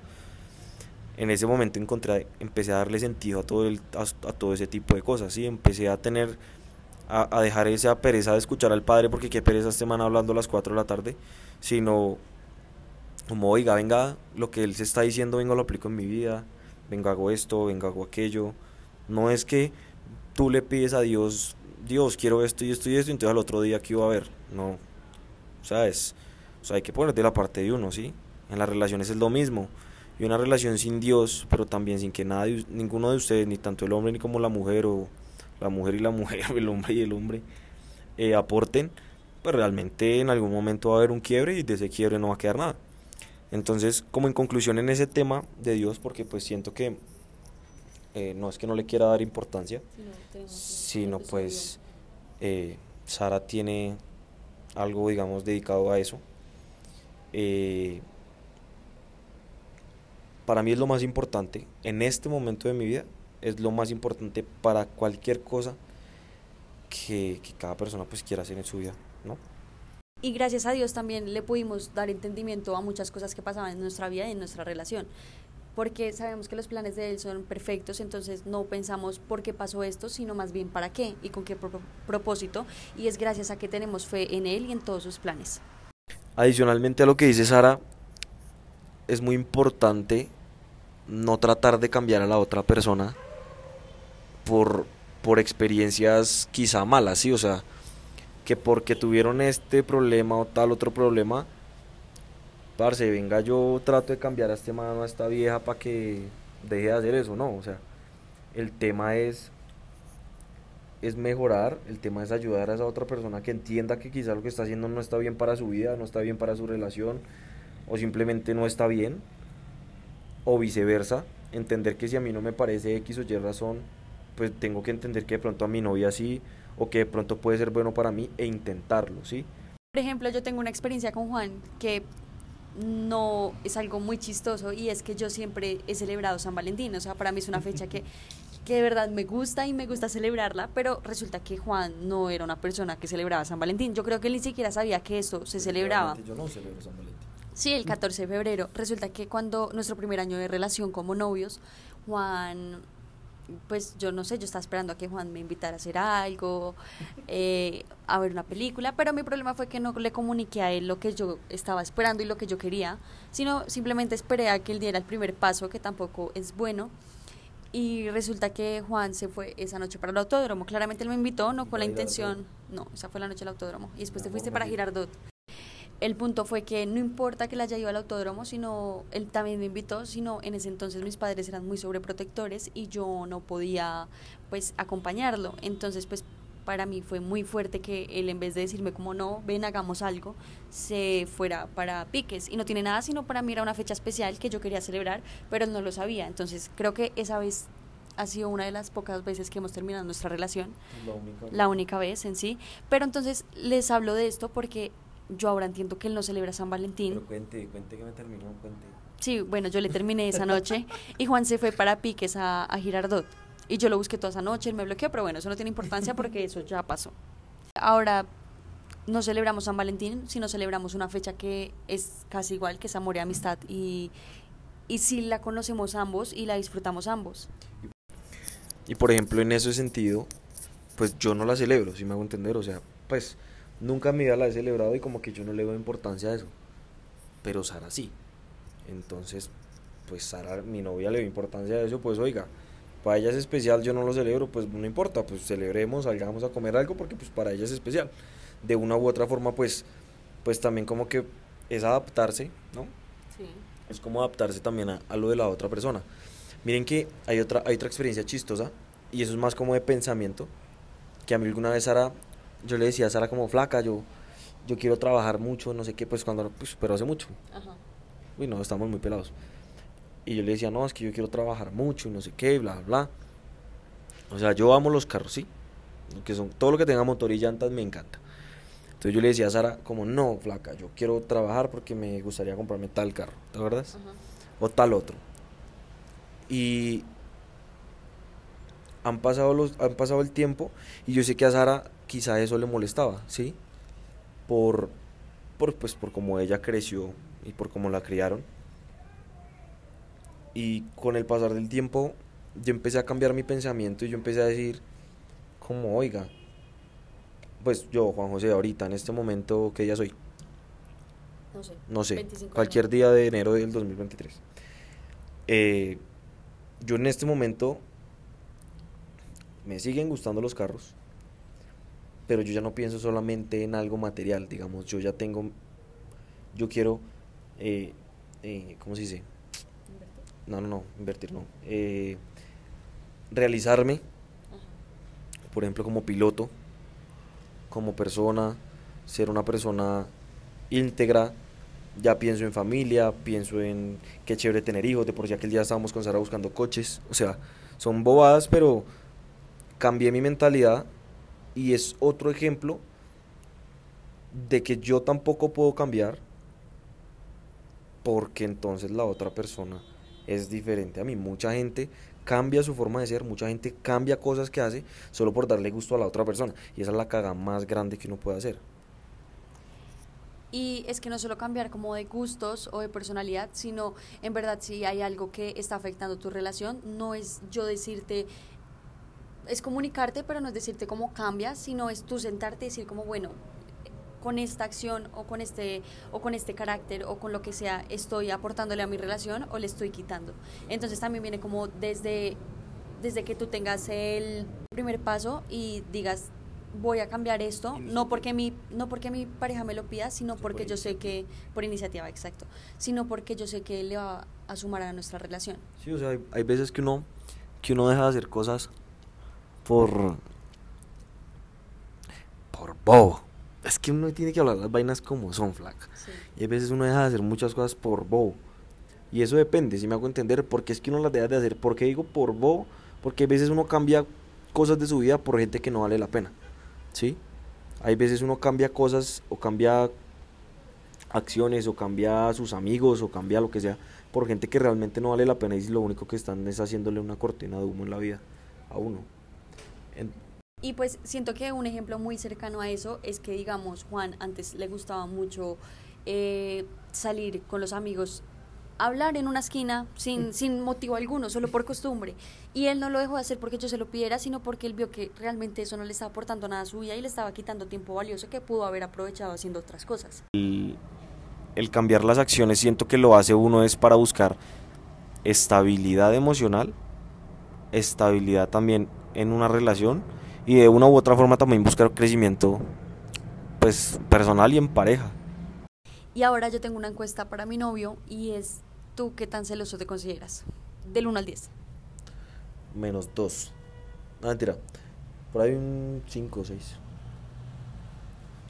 En ese momento encontré, empecé a darle sentido a todo, el, a, todo ese tipo de cosas, ¿sí? Empecé a tener, a, a, dejar esa pereza de escuchar al Padre, porque qué pereza este man hablando a las 4 de la tarde, sino como, oiga, venga, lo que él se está diciendo, venga, lo aplico en mi vida, venga, hago esto, venga, hago aquello. No es que tú le pides a Dios Dios, quiero esto y esto y esto, entonces al otro día que iba a haber. No, o sea, es, o sea, hay que poner de la parte de uno, ¿sí? En las relaciones es lo mismo. Y una relación sin Dios, pero también sin que nadie, ninguno de ustedes, ni tanto el hombre ni como la mujer, o la mujer y la mujer, o el hombre y el hombre, eh, aporten, pues realmente en algún momento va a haber un quiebre y de ese quiebre no va a quedar nada. Entonces, como en conclusión en ese tema de Dios, porque pues siento que eh, no es que no le quiera dar importancia, sino pues eh, Sara tiene algo, digamos, dedicado a eso. Eh, para mí es lo más importante, en este momento de mi vida, es lo más importante para cualquier cosa que, que cada persona pues quiera hacer en su vida, ¿no? Y gracias a Dios también le pudimos dar entendimiento a muchas cosas que pasaban en nuestra vida y en nuestra relación porque sabemos que los planes de Él son perfectos, entonces no pensamos por qué pasó esto, sino más bien para qué y con qué propósito, y es gracias a que tenemos fe en Él y en todos sus planes. Adicionalmente a lo que dice Sara, es muy importante no tratar de cambiar a la otra persona por, por experiencias quizá malas, ¿sí? O sea, que porque tuvieron este problema o tal otro problema, parce, venga, yo trato de cambiar a este mano, a esta vieja para que deje de hacer eso, no, o sea, el tema es es mejorar, el tema es ayudar a esa otra persona que entienda que quizá lo que está haciendo no está bien para su vida, no está bien para su relación o simplemente no está bien o viceversa, entender que si a mí no me parece X o Y razón, pues tengo que entender que de pronto a mi novia sí o que de pronto puede ser bueno para mí e intentarlo, ¿sí? Por ejemplo, yo tengo una experiencia con Juan que no es algo muy chistoso y es que yo siempre he celebrado San Valentín, o sea, para mí es una fecha que, que de verdad me gusta y me gusta celebrarla, pero resulta que Juan no era una persona que celebraba San Valentín, yo creo que él ni siquiera sabía que eso se celebraba. Yo no celebro San Valentín. Sí, el 14 de febrero. Resulta que cuando nuestro primer año de relación como novios, Juan pues yo no sé, yo estaba esperando a que Juan me invitara a hacer algo, eh, a ver una película, pero mi problema fue que no le comuniqué a él lo que yo estaba esperando y lo que yo quería, sino simplemente esperé a que él diera el primer paso, que tampoco es bueno. Y resulta que Juan se fue esa noche para el autódromo. Claramente él me invitó, no con la intención. No, esa fue la noche del autódromo. Y después te fuiste para Girardot el punto fue que no importa que le haya ido al autódromo, sino él también me invitó, sino en ese entonces mis padres eran muy sobreprotectores y yo no podía pues acompañarlo. Entonces pues para mí fue muy fuerte que él en vez de decirme como no, ven hagamos algo, se fuera para Piques y no tiene nada sino para mí era una fecha especial que yo quería celebrar, pero él no lo sabía. Entonces creo que esa vez ha sido una de las pocas veces que hemos terminado nuestra relación. La única. La única vez en sí. Pero entonces les hablo de esto porque yo ahora entiendo que él no celebra San Valentín. Pero cuente, cuente que me terminó, cuente. Sí, bueno, yo le terminé esa noche y Juan se fue para Piques a, a Girardot. Y yo lo busqué toda esa noche, él me bloqueó, pero bueno, eso no tiene importancia porque eso ya pasó. Ahora no celebramos San Valentín, sino celebramos una fecha que es casi igual, que es amor y amistad. Y, y sí la conocemos ambos y la disfrutamos ambos. Y por ejemplo, en ese sentido, pues yo no la celebro, si me hago entender, o sea, pues Nunca en mi vida la he celebrado y como que yo no le doy importancia a eso. Pero Sara sí. Entonces, pues Sara, mi novia, le dio importancia a eso, pues oiga, para ella es especial, yo no lo celebro, pues no importa, pues celebremos, salgamos a comer algo porque pues para ella es especial. De una u otra forma, pues, pues también como que es adaptarse, ¿no? Sí. Es como adaptarse también a, a lo de la otra persona. Miren que hay otra, hay otra experiencia chistosa y eso es más como de pensamiento, que a mí alguna vez Sara yo le decía a Sara como flaca, yo, yo quiero trabajar mucho, no sé qué, pues cuando, pues, pero hace mucho. Ajá. Uy, no, estamos muy pelados. Y yo le decía, no, es que yo quiero trabajar mucho y no sé qué, bla, bla. O sea, yo amo los carros, ¿sí? Que son, todo lo que tenga motor y llantas me encanta. Entonces yo le decía a Sara, como, no, flaca, yo quiero trabajar porque me gustaría comprarme tal carro, ¿te acuerdas? O tal otro. Y han pasado, los, han pasado el tiempo y yo sé que a Sara quizá eso le molestaba, ¿sí? Por, por, pues, por cómo ella creció y por cómo la criaron. Y con el pasar del tiempo, yo empecé a cambiar mi pensamiento y yo empecé a decir, como, oiga, pues yo, Juan José, ahorita, en este momento, ¿qué día soy? No sé. No sé, cualquier día de enero del 2023. Eh, yo en este momento me siguen gustando los carros, pero yo ya no pienso solamente en algo material, digamos, yo ya tengo, yo quiero, eh, eh, ¿cómo se dice? No, no, no, invertir no. Eh, realizarme, por ejemplo, como piloto, como persona, ser una persona íntegra, ya pienso en familia, pienso en qué chévere tener hijos, de por sí aquel día estábamos con Sara buscando coches, o sea, son bobadas, pero cambié mi mentalidad y es otro ejemplo de que yo tampoco puedo cambiar porque entonces la otra persona es diferente a mí. Mucha gente cambia su forma de ser, mucha gente cambia cosas que hace solo por darle gusto a la otra persona. Y esa es la caga más grande que uno puede hacer. Y es que no solo cambiar como de gustos o de personalidad, sino en verdad si hay algo que está afectando tu relación, no es yo decirte, es comunicarte, pero no es decirte cómo cambias, sino es tú sentarte y decir como, bueno, con esta acción o con este o con este carácter o con lo que sea estoy aportándole a mi relación o le estoy quitando. Entonces también viene como desde desde que tú tengas el primer paso y digas voy a cambiar esto, no porque mi no porque mi pareja me lo pida, sino porque yo sé que por iniciativa, exacto, sino porque yo sé que le va a sumar a nuestra relación. Sí, o sea, hay, hay veces que uno que uno deja de hacer cosas por por bobo. Es que uno tiene que hablar las vainas como son, flaca. Sí. Y hay veces uno deja de hacer muchas cosas por bobo. Y eso depende, si me hago entender, porque es que uno las deja de hacer. ¿Por qué digo por bobo? Porque hay veces uno cambia cosas de su vida por gente que no vale la pena. ¿Sí? Hay veces uno cambia cosas o cambia acciones o cambia a sus amigos o cambia lo que sea por gente que realmente no vale la pena y lo único que están es haciéndole una cortina de humo en la vida a uno. En- Y pues siento que un ejemplo muy cercano a eso es que, digamos, Juan antes le gustaba mucho eh, salir con los amigos, hablar en una esquina sin, sin motivo alguno, solo por costumbre. Y él no lo dejó de hacer porque yo se lo pidiera, sino porque él vio que realmente eso no le estaba aportando nada a su vida y le estaba quitando tiempo valioso que pudo haber aprovechado haciendo otras cosas. el, el cambiar las acciones siento que lo hace uno es para buscar estabilidad emocional, estabilidad también en una relación y de una u otra forma también buscar crecimiento pues personal y en pareja. Y ahora yo tengo una encuesta para mi novio y es, ¿tú qué tan celoso te consideras? Del 1 al 10. Menos dos. No, mentira. Por ahí un 5 o 6.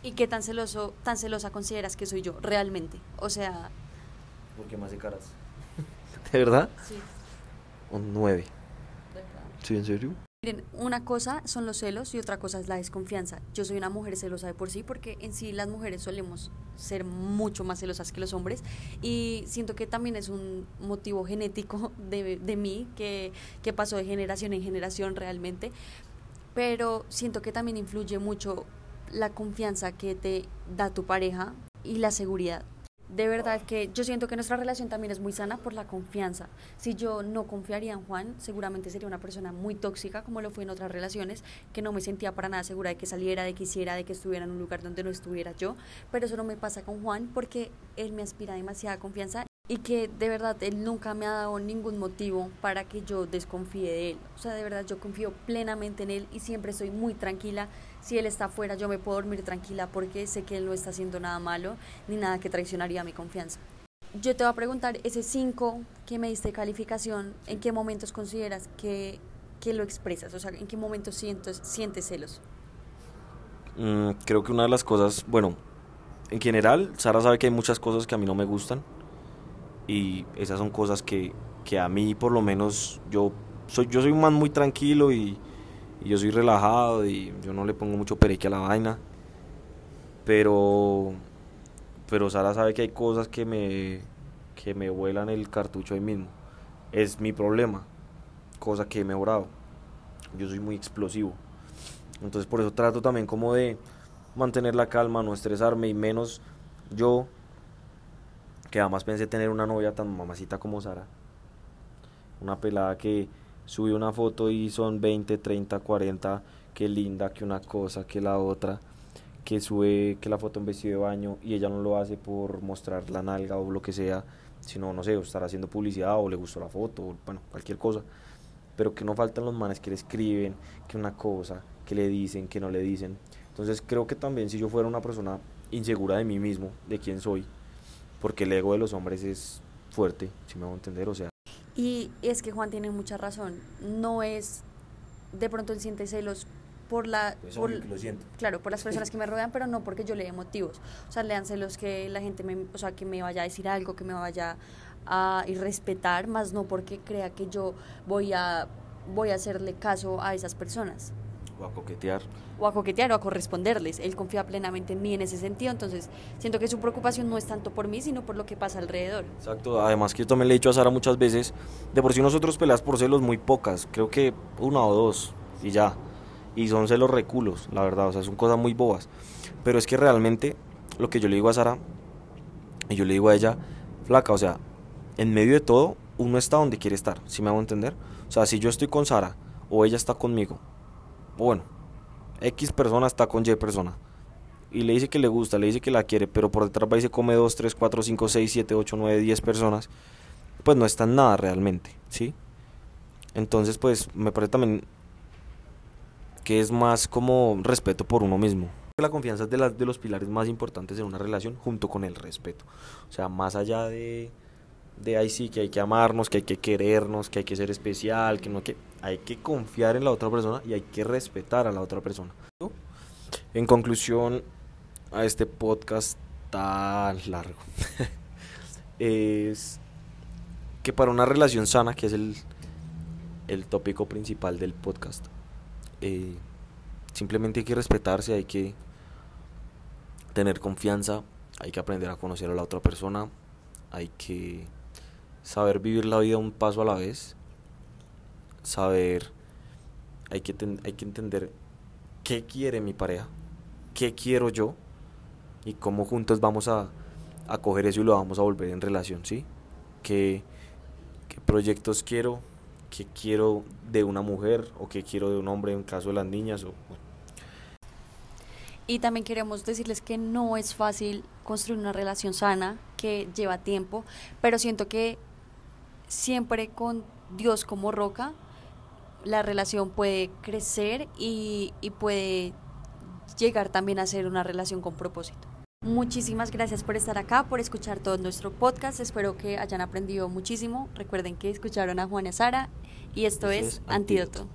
¿Y qué tan celoso, tan celosa consideras que soy yo realmente? O sea, Porque me hace caras. ¿De verdad? sí. Un 9. ¿Sí, en serio? Miren, una cosa son los celos y otra cosa es la desconfianza. Yo soy una mujer celosa de por sí porque en sí las mujeres solemos ser mucho más celosas que los hombres y siento que también es un motivo genético de, de mí que, que pasó de generación en generación realmente, pero siento que también influye mucho la confianza que te da tu pareja y la seguridad. De verdad que yo siento que nuestra relación también es muy sana por la confianza. Si yo no confiaría en Juan, seguramente sería una persona muy tóxica, como lo fue en otras relaciones, que no me sentía para nada segura de que saliera, de que hiciera, de que estuviera en un lugar donde no estuviera yo. Pero eso no me pasa con Juan porque él me aspira demasiada confianza y que de verdad él nunca me ha dado ningún motivo para que yo desconfíe de él. O sea, de verdad yo confío plenamente en él y siempre estoy muy tranquila. Si él está afuera, yo me puedo dormir tranquila porque sé que él no está haciendo nada malo ni nada que traicionaría mi confianza. Yo te voy a preguntar, ese 5 que me diste calificación, ¿en qué momentos consideras que, que lo expresas? O sea, ¿en qué momentos sientes, sientes celos? Mm, creo que una de las cosas, bueno, en general, Sara sabe que hay muchas cosas que a mí no me gustan y esas son cosas que, que a mí por lo menos yo soy yo soy un man muy tranquilo y, y yo soy relajado y yo no le pongo mucho pereque a la vaina. Pero pero Sara sabe que hay cosas que me que me vuelan el cartucho ahí mismo. Es mi problema cosa que he mejorado. Yo soy muy explosivo. Entonces por eso trato también como de mantener la calma, no estresarme y menos yo que además pensé tener una novia tan mamacita como Sara. Una pelada que sube una foto y son 20, 30, 40, que linda, que una cosa, que la otra, que sube que la foto en vestido de baño y ella no lo hace por mostrar la nalga o lo que sea, sino no sé, o estar haciendo publicidad o le gustó la foto, o, bueno, cualquier cosa. Pero que no faltan los manes que le escriben, que una cosa, que le dicen, que no le dicen. Entonces creo que también si yo fuera una persona insegura de mí mismo, de quién soy, porque el ego de los hombres es fuerte, si me hago entender, o sea, Y es que Juan tiene mucha razón. No es, de pronto él siente celos por la... por- siento. Claro, por las personas que me rodean, pero no porque yo le dé motivos. O sea, le dan celos que la gente me, o sea, que me vaya a decir algo, que me vaya a irrespetar, más no porque crea que yo voy a, voy a hacerle caso a esas personas. O a coquetear. O a coquetear o a corresponderles. Él confía plenamente en mí en ese sentido, entonces siento que su preocupación no es tanto por mí, sino por lo que pasa alrededor. Exacto, además que yo también le he dicho a Sara muchas veces, de por sí nosotros peleas por celos muy pocas, creo que una o dos y ya. Y son celos reculos, la verdad, o sea, son cosas muy bobas. Pero es que realmente lo que yo le digo a Sara, y yo le digo a ella, flaca, o sea, en medio de todo, uno está donde quiere estar, si me hago entender? O sea, si yo estoy con Sara o ella está conmigo, bueno, X persona está con Y persona, y le dice que le gusta, le dice que la quiere, pero por detrás va y se come 2, 3, 4, 5, 6, 7, 8, 9, 10 personas, pues no está en nada realmente, ¿sí? Entonces, pues me parece también que es más como respeto por uno mismo. La confianza es de, de los pilares más importantes en una relación junto con el respeto. O sea, más allá de, de ahí sí que hay que amarnos, que hay que querernos, que hay que ser especial, que no que hay que confiar en la otra persona y hay que respetar a la otra persona. En conclusión a este podcast tan largo es que para una relación sana, que es el, el tópico principal del podcast, eh, simplemente hay que respetarse, hay que tener confianza, hay que aprender a conocer a la otra persona, hay que saber vivir la vida un paso a la vez, saber, hay que, hay que entender qué quiere mi pareja, qué quiero yo y cómo juntos vamos a, a coger eso y lo vamos a volver en relación, ¿sí? ¿Qué, qué proyectos quiero? ¿Qué quiero de una mujer o qué quiero de un hombre en caso de las niñas? O, y también queremos decirles que no es fácil construir una relación sana, que lleva tiempo, pero siento que siempre con Dios como roca, la relación puede crecer y, y puede llegar también a ser una relación con propósito. Muchísimas gracias por estar acá, por escuchar todo nuestro podcast. Espero que hayan aprendido muchísimo. Recuerden que escucharon a Juana Sara y esto, es, Antídoto.